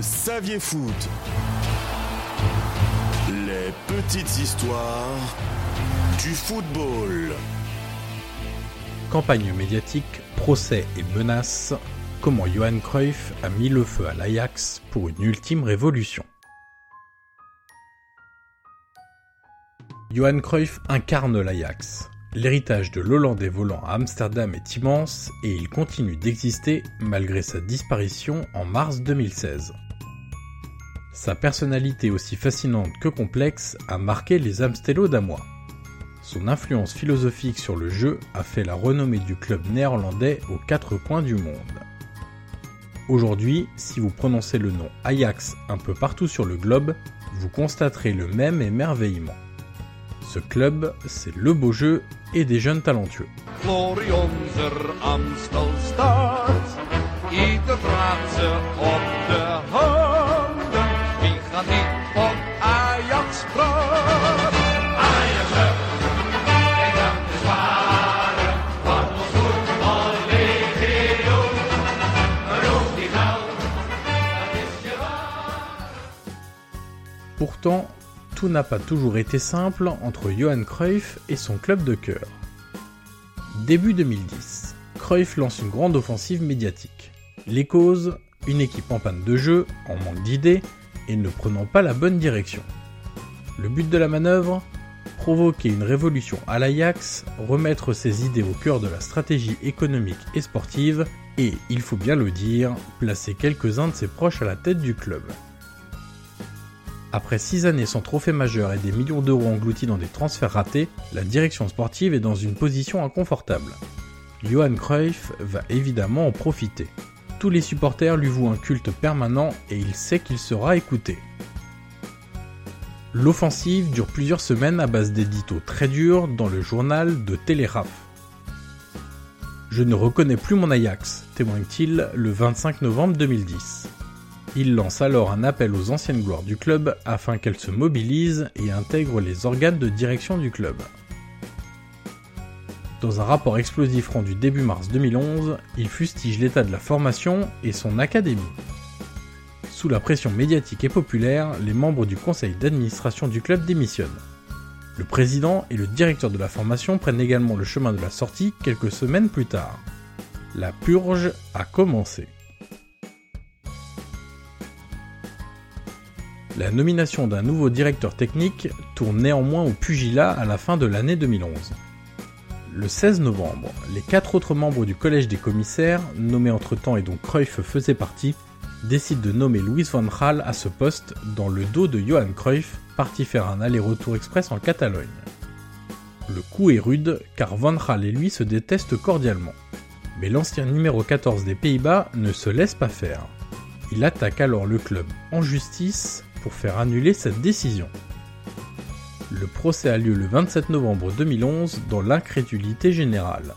Saviez Foot. Les petites histoires du football. Campagne médiatique, procès et menaces, comment Johan Cruyff a mis le feu à l'Ajax pour une ultime révolution? Johan Cruyff incarne l'Ajax. L'héritage de l'Hollandais volant à Amsterdam est immense et il continue d'exister malgré sa disparition en mars 2016. Sa personnalité aussi fascinante que complexe a marqué les Amstello damois. Son influence philosophique sur le jeu a fait la renommée du club néerlandais aux quatre coins du monde. Aujourd'hui, si vous prononcez le nom Ajax un peu partout sur le globe, vous constaterez le même émerveillement. Ce club, c'est le beau jeu et des jeunes talentueux. Pourtant, tout n'a pas toujours été simple entre Johan Cruyff et son club de cœur. Début 2010, Cruyff lance une grande offensive médiatique. Les causes Une équipe en panne de jeu, en manque d'idées et ne prenant pas la bonne direction. Le but de la manœuvre Provoquer une révolution à l'Ajax, remettre ses idées au cœur de la stratégie économique et sportive et, il faut bien le dire, placer quelques-uns de ses proches à la tête du club. Après 6 années sans trophée majeur et des millions d'euros engloutis dans des transferts ratés, la direction sportive est dans une position inconfortable. Johan Cruyff va évidemment en profiter. Tous les supporters lui vouent un culte permanent et il sait qu'il sera écouté. L'offensive dure plusieurs semaines à base d'éditos très durs dans le journal de Télégraphe. Je ne reconnais plus mon Ajax, témoigne-t-il le 25 novembre 2010. Il lance alors un appel aux anciennes gloires du club afin qu'elles se mobilisent et intègrent les organes de direction du club. Dans un rapport explosif rendu début mars 2011, il fustige l'état de la formation et son académie. Sous la pression médiatique et populaire, les membres du conseil d'administration du club démissionnent. Le président et le directeur de la formation prennent également le chemin de la sortie quelques semaines plus tard. La purge a commencé. La nomination d'un nouveau directeur technique tourne néanmoins au pugilat à la fin de l'année 2011. Le 16 novembre, les quatre autres membres du collège des commissaires, nommés entre-temps et dont Cruyff faisait partie, décident de nommer Louis van Gaal à ce poste dans le dos de Johan Cruyff, parti faire un aller-retour express en Catalogne. Le coup est rude car Van Gaal et lui se détestent cordialement. Mais l'ancien numéro 14 des Pays-Bas ne se laisse pas faire. Il attaque alors le club en justice pour faire annuler cette décision. Le procès a lieu le 27 novembre 2011 dans l'incrédulité générale.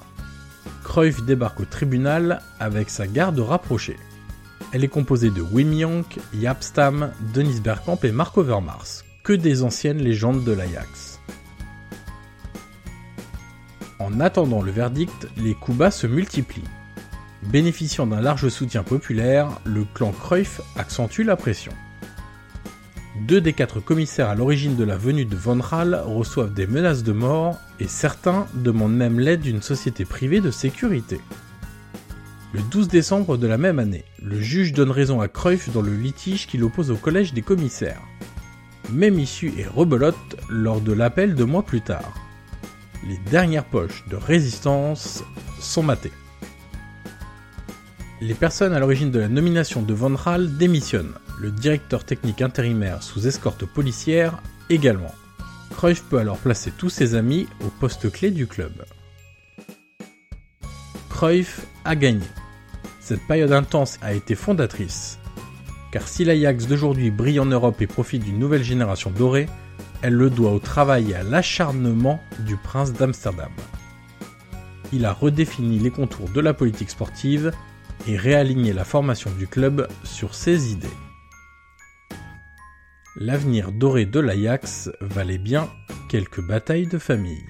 Cruyff débarque au tribunal avec sa garde rapprochée. Elle est composée de Wim Jonk, Jaap Stam, Dennis Bergkamp et Mark Overmars, que des anciennes légendes de l'Ajax. En attendant le verdict, les coups bas se multiplient. Bénéficiant d'un large soutien populaire, le clan Cruyff accentue la pression. Deux des quatre commissaires à l'origine de la venue de Von Raal reçoivent des menaces de mort et certains demandent même l'aide d'une société privée de sécurité. Le 12 décembre de la même année, le juge donne raison à Cruyff dans le litige qui l'oppose au collège des commissaires. Même issue et rebelote lors de l'appel deux mois plus tard. Les dernières poches de résistance sont matées. Les personnes à l'origine de la nomination de Von Raal démissionnent. Le directeur technique intérimaire sous escorte policière également. Cruyff peut alors placer tous ses amis au poste clé du club. Cruyff a gagné. Cette période intense a été fondatrice. Car si l'Ajax d'aujourd'hui brille en Europe et profite d'une nouvelle génération dorée, elle le doit au travail et à l'acharnement du prince d'Amsterdam. Il a redéfini les contours de la politique sportive et réaligné la formation du club sur ses idées. L'avenir doré de l'Ajax valait bien quelques batailles de famille.